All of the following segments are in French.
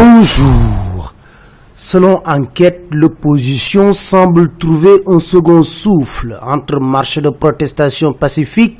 Bonjour. Selon enquête, l'opposition semble trouver un second souffle entre marche de protestation pacifique,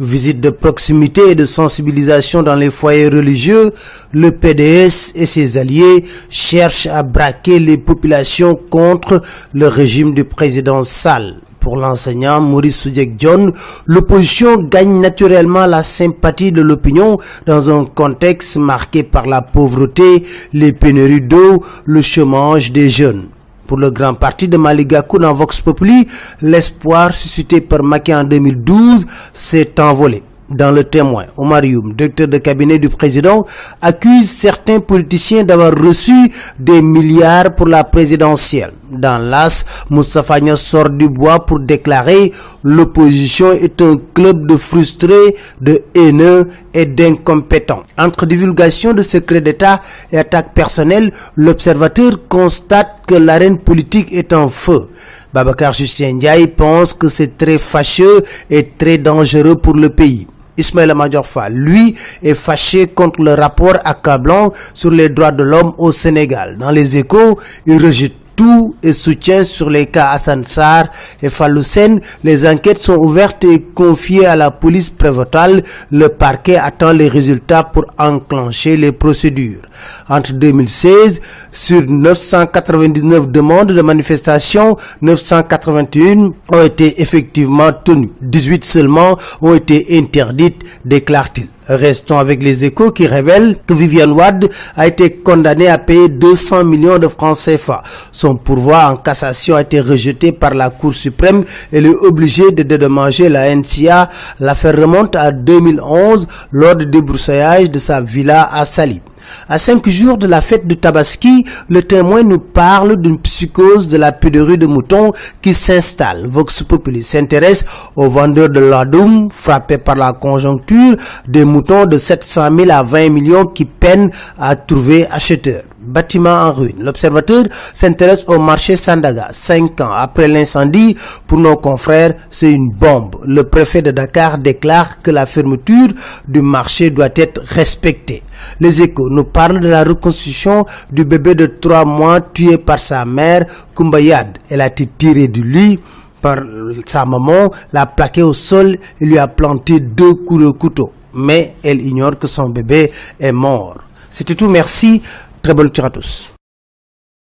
visite de proximité et de sensibilisation dans les foyers religieux. Le PDS et ses alliés cherchent à braquer les populations contre le régime du président Sall. Pour l'enseignant Maurice Soudjek John, l'opposition gagne naturellement la sympathie de l'opinion dans un contexte marqué par la pauvreté, les pénuries d'eau, le chômage des jeunes. Pour le grand parti de Maligakou dans Vox Populi, l'espoir suscité par Maki en 2012 s'est envolé dans le témoin, Omar Youm, directeur de cabinet du président, accuse certains politiciens d'avoir reçu des milliards pour la présidentielle. Dans l'AS, Moustapha sort du bois pour déclarer l'opposition est un club de frustrés, de haineux et d'incompétents. Entre divulgation de secrets d'État et attaques personnelles, l'observateur constate que l'arène politique est en feu. Babacar Justin Ndiaye pense que c'est très fâcheux et très dangereux pour le pays. Ismaël Majorfa, lui, est fâché contre le rapport accablant sur les droits de l'homme au Sénégal. Dans les échos, il rejette tout et soutient sur les cas Hassan Sar et Faloussen. Les enquêtes sont ouvertes et confiées à la police prévotale. Le parquet attend les résultats pour enclencher les procédures. Entre 2016, sur 999 demandes de manifestation, 981 ont été effectivement tenues. 18 seulement ont été interdites, déclare-t-il. Restons avec les échos qui révèlent que Viviane Wade a été condamnée à payer 200 millions de francs CFA. Son pourvoi en cassation a été rejeté par la Cour suprême. Elle est obligée de dédommager la NCA. L'affaire remonte à 2011 lors du débroussaillage de sa villa à Sali. À cinq jours de la fête de Tabaski, le témoin nous parle d'une psychose de la pénurie de moutons qui s'installe. Vox Populi s'intéresse aux vendeurs de ladoum frappés par la conjoncture, des moutons de 700 000 à 20 millions qui peinent à trouver acheteurs bâtiment en ruine. L'observateur s'intéresse au marché Sandaga. Cinq ans après l'incendie, pour nos confrères, c'est une bombe. Le préfet de Dakar déclare que la fermeture du marché doit être respectée. Les échos nous parlent de la reconstruction du bébé de trois mois tué par sa mère, Kumbayad. Elle a été tirée du lit par sa maman, l'a plaqué au sol et lui a planté deux coups de couteau. Mais elle ignore que son bébé est mort. C'était tout, merci. Très bonne lecture à tous.